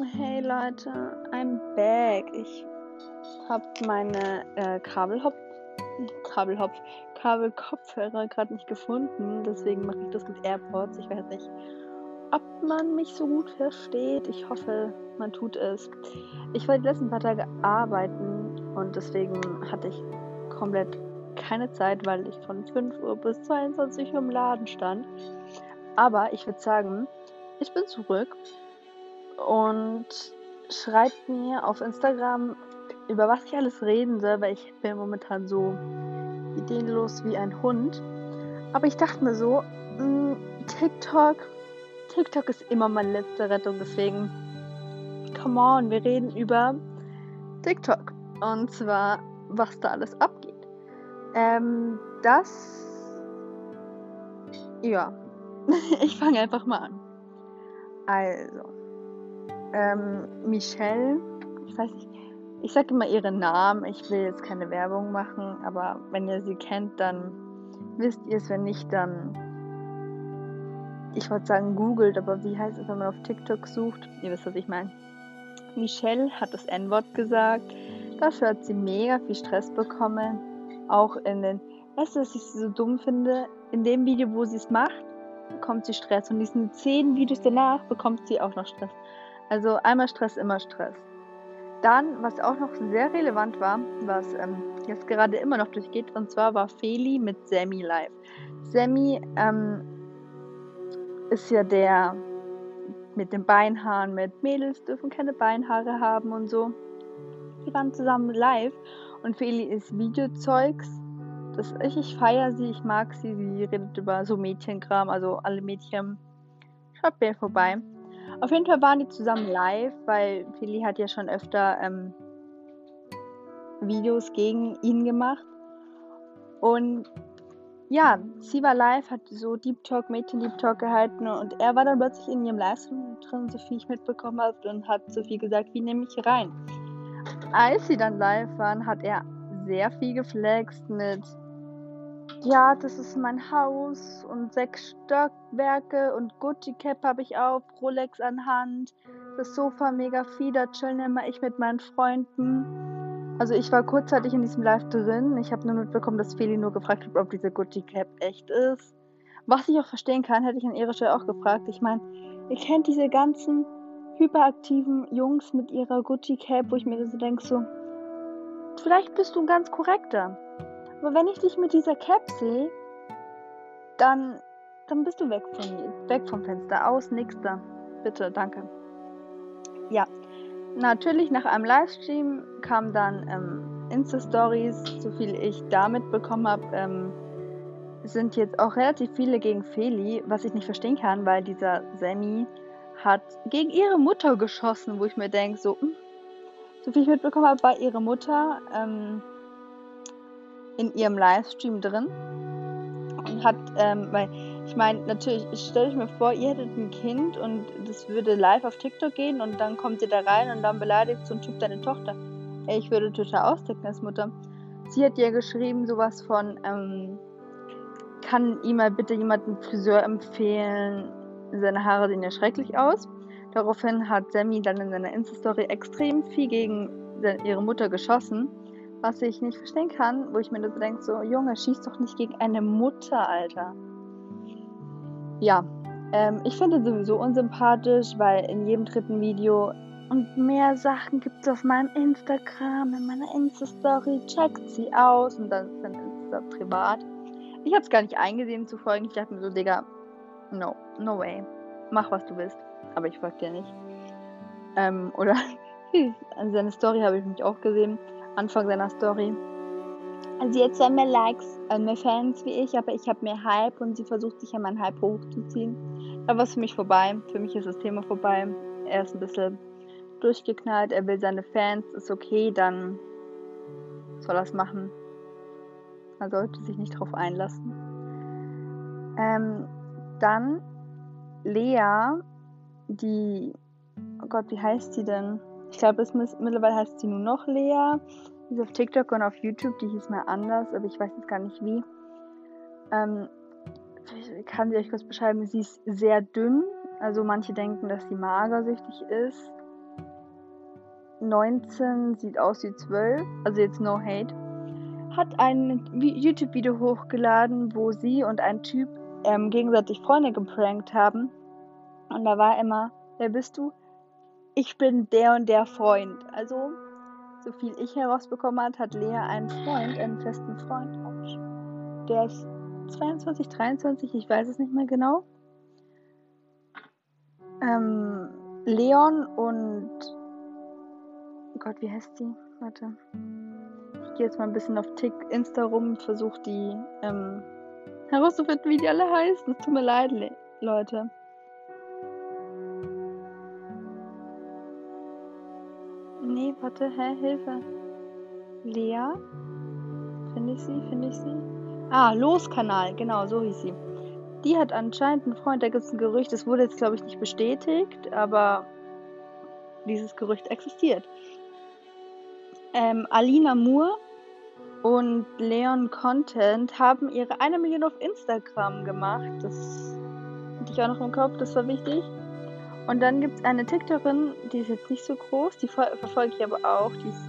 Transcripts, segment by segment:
Hey Leute, I'm back. Ich habe meine äh, Kabelhop Kabelhopf Kabelkopfhörer gerade nicht gefunden, deswegen mache ich das mit AirPods. Ich weiß nicht, ob man mich so gut versteht. Ich hoffe, man tut es. Ich war die letzten paar Tage arbeiten und deswegen hatte ich komplett keine Zeit, weil ich von 5 Uhr bis 22 Uhr im Laden stand. Aber ich würde sagen, ich bin zurück und schreibt mir auf Instagram, über was ich alles reden soll, weil ich bin momentan so ideenlos wie ein Hund. Aber ich dachte mir so, mh, mm, TikTok, TikTok ist immer meine letzte Rettung, deswegen, come on, wir reden über TikTok. Und zwar, was da alles abgeht. Ähm, das, ja, ich fange einfach mal an. Also, ähm, Michelle, ich weiß nicht, ich sage immer ihren Namen, ich will jetzt keine Werbung machen, aber wenn ihr sie kennt, dann wisst ihr es, wenn nicht, dann, ich wollte sagen googelt, aber wie heißt es, wenn man auf TikTok sucht? Ihr wisst, was ich meine. Michelle hat das N-Wort gesagt, dafür hat sie mega viel Stress bekommen, auch in den, weißt du, was ich so dumm finde? In dem Video, wo sie es macht, bekommt sie Stress. Und diesen zehn Videos danach bekommt sie auch noch Stress. Also einmal Stress, immer Stress. Dann, was auch noch sehr relevant war, was ähm, jetzt gerade immer noch durchgeht, und zwar war Feli mit Sammy live. Sammy ähm, ist ja der mit den Beinhaaren, mit Mädels dürfen keine Beinhaare haben und so. Die waren zusammen live und Feli ist Videozeugs das, ich, ich feiere sie, ich mag sie. Sie redet über so Mädchenkram, also alle Mädchen. Schaut mir vorbei. Auf jeden Fall waren die zusammen live, weil Philly hat ja schon öfter ähm, Videos gegen ihn gemacht. Und ja, sie war live, hat so Deep Talk, Mädchen Deep Talk gehalten und er war dann plötzlich in ihrem Livestream drin, so viel ich mitbekommen habe, und hat so viel gesagt, wie nehme ich rein. Als sie dann live waren, hat er sehr viel geflext mit ja, das ist mein Haus und sechs Stockwerke und Gucci Cap habe ich auf, Rolex an Hand, das Sofa mega da chillen immer ich mit meinen Freunden. Also ich war kurzzeitig in diesem Live drin. Ich habe nur mitbekommen, dass Feli nur gefragt hat, ob diese Gucci Cap echt ist. Was ich auch verstehen kann, hätte ich an ihrer Stelle auch gefragt. Ich meine, ihr kennt diese ganzen hyperaktiven Jungs mit ihrer Gucci Cap, wo ich mir so denke, so, vielleicht bist du ein ganz korrekter. Aber wenn ich dich mit dieser Cap sehe, dann, dann bist du weg von mir. Weg vom Fenster. Aus, nix da. Bitte, danke. Ja. Natürlich nach einem Livestream kam dann ähm, Insta-Stories, so viel ich damit bekommen habe, ähm, sind jetzt auch relativ viele gegen Feli, was ich nicht verstehen kann, weil dieser Sammy hat gegen ihre Mutter geschossen, wo ich mir denke, so, hm, so viel ich mitbekommen habe, war ihre Mutter ähm, in ihrem Livestream drin und hat, ähm, weil ich meine, natürlich, stelle ich mir vor, ihr hättet ein Kind und das würde live auf TikTok gehen und dann kommt ihr da rein und dann beleidigt so ein Typ deine Tochter. Ich würde total austicken als Mutter. Sie hat ja geschrieben, sowas von, ähm, kann ihm mal bitte jemanden Friseur empfehlen? Seine Haare sehen ja schrecklich aus. Daraufhin hat Sammy dann in seiner Insta-Story extrem viel gegen ihre Mutter geschossen was ich nicht verstehen kann, wo ich mir so denke, so, Junge, schieß doch nicht gegen eine Mutter, Alter. Ja, ähm, ich finde sowieso unsympathisch, weil in jedem dritten Video und mehr Sachen gibt es auf meinem Instagram, in meiner Insta-Story, checkt sie aus und dann ist dann Insta privat. Ich habe es gar nicht eingesehen zu folgen. Ich dachte mir so, Digga, no, no way. Mach, was du willst. Aber ich folge dir nicht. Ähm, oder an seine Story habe ich mich auch gesehen. Anfang seiner Story. Sie hat zwar mehr Likes, äh, mehr Fans wie ich, aber ich habe mehr Hype und sie versucht sich an meinen Hype hochzuziehen. War es für mich vorbei. Für mich ist das Thema vorbei. Er ist ein bisschen durchgeknallt. Er will seine Fans. Ist okay, dann soll er es machen. Man sollte sich nicht drauf einlassen. Ähm, dann Lea, die, oh Gott, wie heißt sie denn? Ich glaube, mittlerweile heißt sie nur noch Lea. Die ist auf TikTok und auf YouTube, die hieß mal anders, aber ich weiß jetzt gar nicht wie. Ähm, ich kann sie euch kurz beschreiben. Sie ist sehr dünn. Also manche denken, dass sie magersüchtig ist. 19, sieht aus wie 12, also jetzt no hate, hat ein YouTube-Video hochgeladen, wo sie und ein Typ ähm, gegenseitig Freunde geprankt haben. Und da war immer, wer bist du? Ich bin der und der Freund. Also, so viel ich herausbekommen habe, hat Lea einen Freund, einen festen Freund. Der ist 22, 23, ich weiß es nicht mehr genau. Ähm, Leon und oh Gott, wie heißt sie? Warte. Ich gehe jetzt mal ein bisschen auf Tick, Insta rum, versuche die ähm, herauszufinden, wie die alle heißen. Es tut mir leid, Le Leute. Nee, warte, hä, Hilfe. Lea? Finde ich sie? Finde ich sie? Ah, Loskanal, genau, so hieß sie. Die hat anscheinend einen Freund, da gibt es ein Gerücht, das wurde jetzt, glaube ich, nicht bestätigt, aber dieses Gerücht existiert. Ähm, Alina Moore und Leon Content haben ihre eine Million auf Instagram gemacht. Das hatte ich auch noch im Kopf, das war wichtig. Und dann gibt es eine TikTokerin, die ist jetzt nicht so groß, die ver verfolge ich aber auch, die ist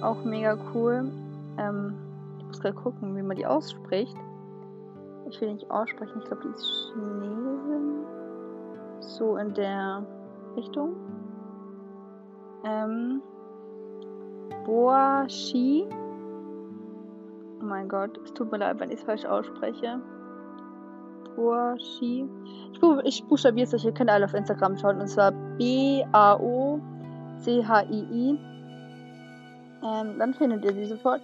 auch mega cool. Ähm, ich muss gerade gucken, wie man die ausspricht. Ich will nicht aussprechen, ich glaube, die ist Chinesin. So in der Richtung. Ähm, Boashi. Oh mein Gott, es tut mir leid, wenn ich es falsch ausspreche. Boashi. Ich, ich buchstabiere es euch, ihr könnt alle auf Instagram schauen. Und zwar B-A-O-C-H-I-I. Ähm, dann findet ihr sie sofort.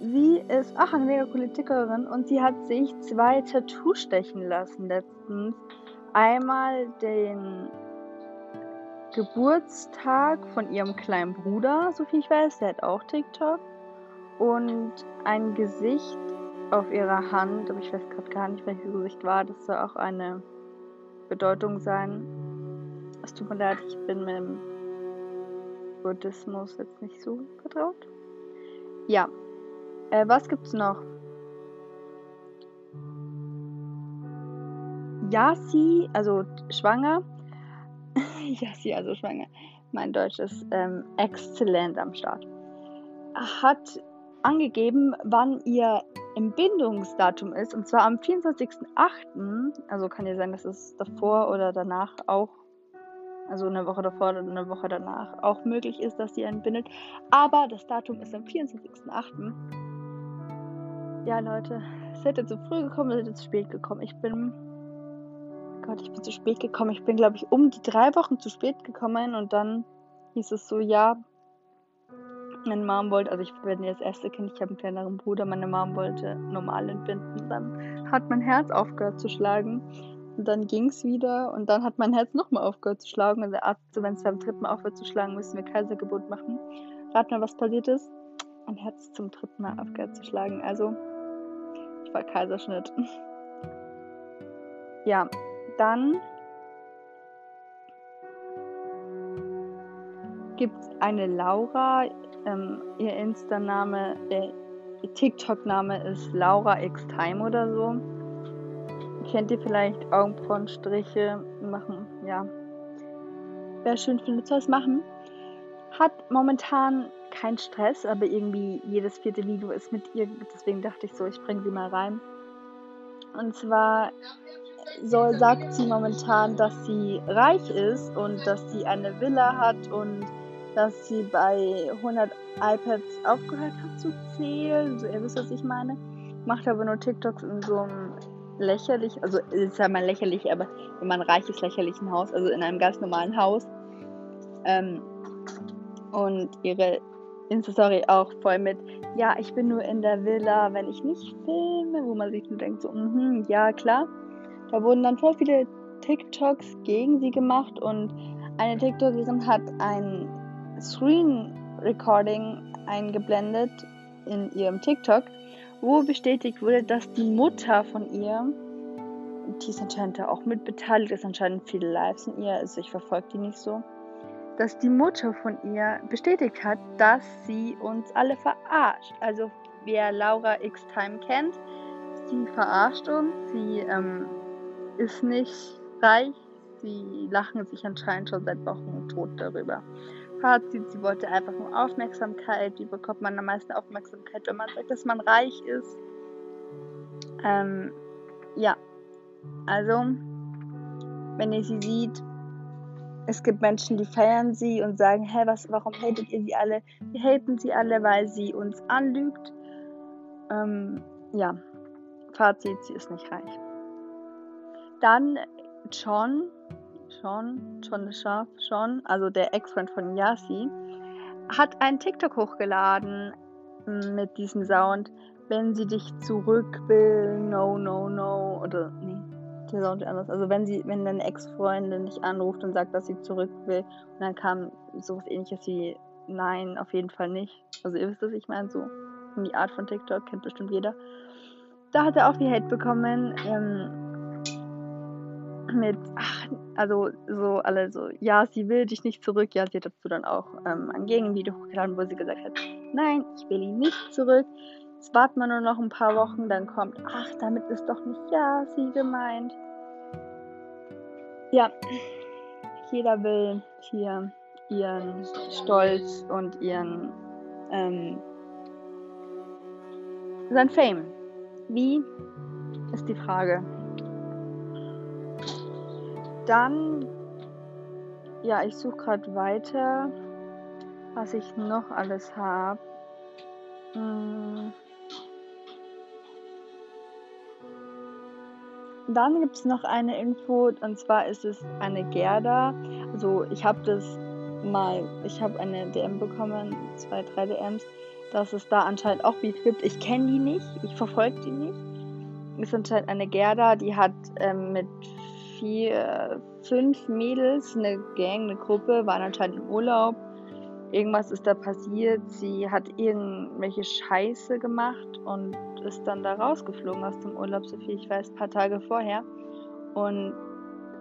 Sie ist auch eine mega coole Tickerin und sie hat sich zwei Tattoos stechen lassen letztens. Einmal den Geburtstag von ihrem kleinen Bruder, so viel ich weiß, der hat auch TikTok. Und ein Gesicht auf ihrer Hand, aber ich weiß gerade gar nicht, welches Gesicht war. Das soll auch eine Bedeutung sein. Es tut mir leid, ich bin mit dem Buddhismus jetzt nicht so vertraut. Ja. Äh, was gibt's noch? Yasi, also schwanger, ja, sie also schwanger. Mein Deutsch ist ähm, exzellent am Start. Hat angegeben, wann ihr Entbindungsdatum ist. Und zwar am 24.08. Also kann ja sein, dass es davor oder danach auch, also eine Woche davor oder eine Woche danach auch möglich ist, dass sie entbindet. Aber das Datum ist am 24.08. Ja, Leute, es hätte zu früh gekommen, es hätte zu spät gekommen. Ich bin Gott, ich bin zu spät gekommen. Ich bin, glaube ich, um die drei Wochen zu spät gekommen und dann hieß es so, ja, meine Mom wollte, also ich bin das erste Kind, ich habe einen kleineren Bruder, meine Mom wollte normal entbinden. Dann hat mein Herz aufgehört zu schlagen und dann ging es wieder und dann hat mein Herz nochmal aufgehört zu schlagen und der Arzt so, wenn es beim dritten Mal aufhört zu schlagen, müssen wir Kaisergeburt machen. Rat mal, was passiert ist? Mein Herz zum dritten Mal aufgehört zu schlagen. Also, ich war Kaiserschnitt. ja, dann gibt es eine Laura. Ähm, ihr Insta-Name, äh, ihr TikTok-Name ist Laura X Time oder so. Kennt ihr vielleicht Augenbrauenstriche machen? Ja. Wer schön findet, es machen. Hat momentan keinen Stress, aber irgendwie jedes vierte Video ist mit ihr. Deswegen dachte ich so, ich bringe sie mal rein. Und zwar soll, sagt sie momentan, dass sie reich ist und dass sie eine Villa hat und dass sie bei 100 iPads aufgehört hat zu zählen. So, ihr wisst, was ich meine. Macht aber nur TikToks in so einem lächerlich, also ist ja mal lächerlich, aber wenn man reich ist, lächerlichen Haus, also in einem ganz normalen Haus. Ähm, und ihre Insta-Story auch voll mit, ja, ich bin nur in der Villa, wenn ich nicht filme, wo man sich nur denkt, so, mhm, ja, klar. Da wurden dann voll viele TikToks gegen sie gemacht und eine TikTokerin hat ein Screen Recording eingeblendet in ihrem TikTok, wo bestätigt wurde, dass die Mutter von ihr, die ist anscheinend da auch mit beteiligt, ist anscheinend viele Lives in ihr, also ich verfolge die nicht so, dass die Mutter von ihr bestätigt hat, dass sie uns alle verarscht. Also wer Laura X Time kennt, sie verarscht uns, sie ähm, ist nicht reich. Sie lachen sich anscheinend schon seit Wochen tot darüber. Fazit, sie wollte einfach nur Aufmerksamkeit. Wie bekommt man am meisten Aufmerksamkeit, wenn man sagt, dass man reich ist? Ähm, ja, also, wenn ihr sie sieht, es gibt Menschen, die feiern sie und sagen, hä, was, warum hatet ihr sie alle? Wir haten sie alle, weil sie uns anlügt. Ähm, ja, Fazit, sie ist nicht reich. Dann John, John, John Sharp, John, also der Ex-Freund von Yasi, hat einen TikTok hochgeladen mm, mit diesem Sound. Wenn sie dich zurück will, no, no, no, oder nee, der Sound anders. Also wenn sie, wenn deine Ex-Freundin dich anruft und sagt, dass sie zurück will, und dann kam sowas ähnliches wie Nein, auf jeden Fall nicht. Also ihr wisst es, ich meine so die Art von TikTok kennt bestimmt jeder. Da hat er auch viel Hate bekommen. Ähm, mit, ach, also so alle so, ja, sie will dich nicht zurück. Ja, sie hat dazu dann auch ähm, ein Gegenvideo hochgeladen, wo sie gesagt hat, nein, ich will ihn nicht zurück. Jetzt warten wir nur noch ein paar Wochen, dann kommt, ach, damit ist doch nicht ja sie gemeint. Ja, jeder will hier ihren Stolz und ihren ähm, sein Fame. Wie ist die Frage. Dann, ja, ich suche gerade weiter, was ich noch alles habe. Hm. Dann gibt es noch eine Info, und zwar ist es eine Gerda. Also ich habe das mal, ich habe eine DM bekommen, zwei, drei DMs, dass es da anscheinend auch Beef gibt. Ich kenne die nicht, ich verfolge die nicht. Es ist anscheinend eine Gerda, die hat ähm, mit vier, fünf Mädels, eine Gang, eine Gruppe, waren anscheinend im Urlaub. Irgendwas ist da passiert. Sie hat irgendwelche Scheiße gemacht und ist dann da rausgeflogen aus dem Urlaub, so viel ich weiß, ein paar Tage vorher. Und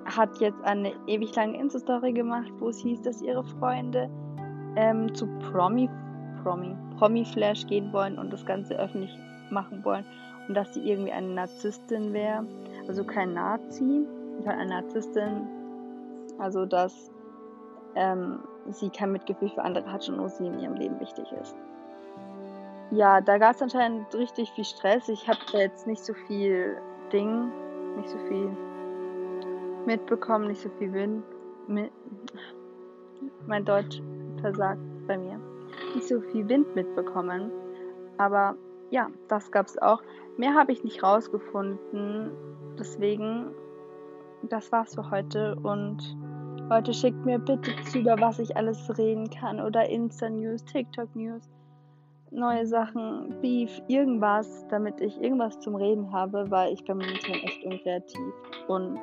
hat jetzt eine ewig lange Insta-Story gemacht, wo es hieß, dass ihre Freunde ähm, zu Promi, Promi, Promi-Flash gehen wollen und das Ganze öffentlich machen wollen. Und dass sie irgendwie eine Narzisstin wäre. Also kein Nazi, sondern eine Narzisstin. Also dass ähm, sie kein Mitgefühl für andere hat und nur sie in ihrem Leben wichtig ist. Ja, da gab es anscheinend richtig viel Stress. Ich habe da jetzt nicht so viel Ding, nicht so viel mitbekommen, nicht so viel Wind. Mit, mein Deutsch versagt bei mir. Nicht so viel Wind mitbekommen. Aber ja, das gab es auch. Mehr habe ich nicht rausgefunden. Deswegen, das war's für heute. Und Leute, schickt mir bitte zu, über was ich alles reden kann. Oder Insta-News, TikTok-News, neue Sachen, Beef, irgendwas, damit ich irgendwas zum Reden habe, weil ich bin momentan echt unkreativ. Und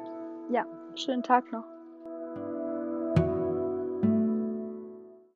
ja, schönen Tag noch.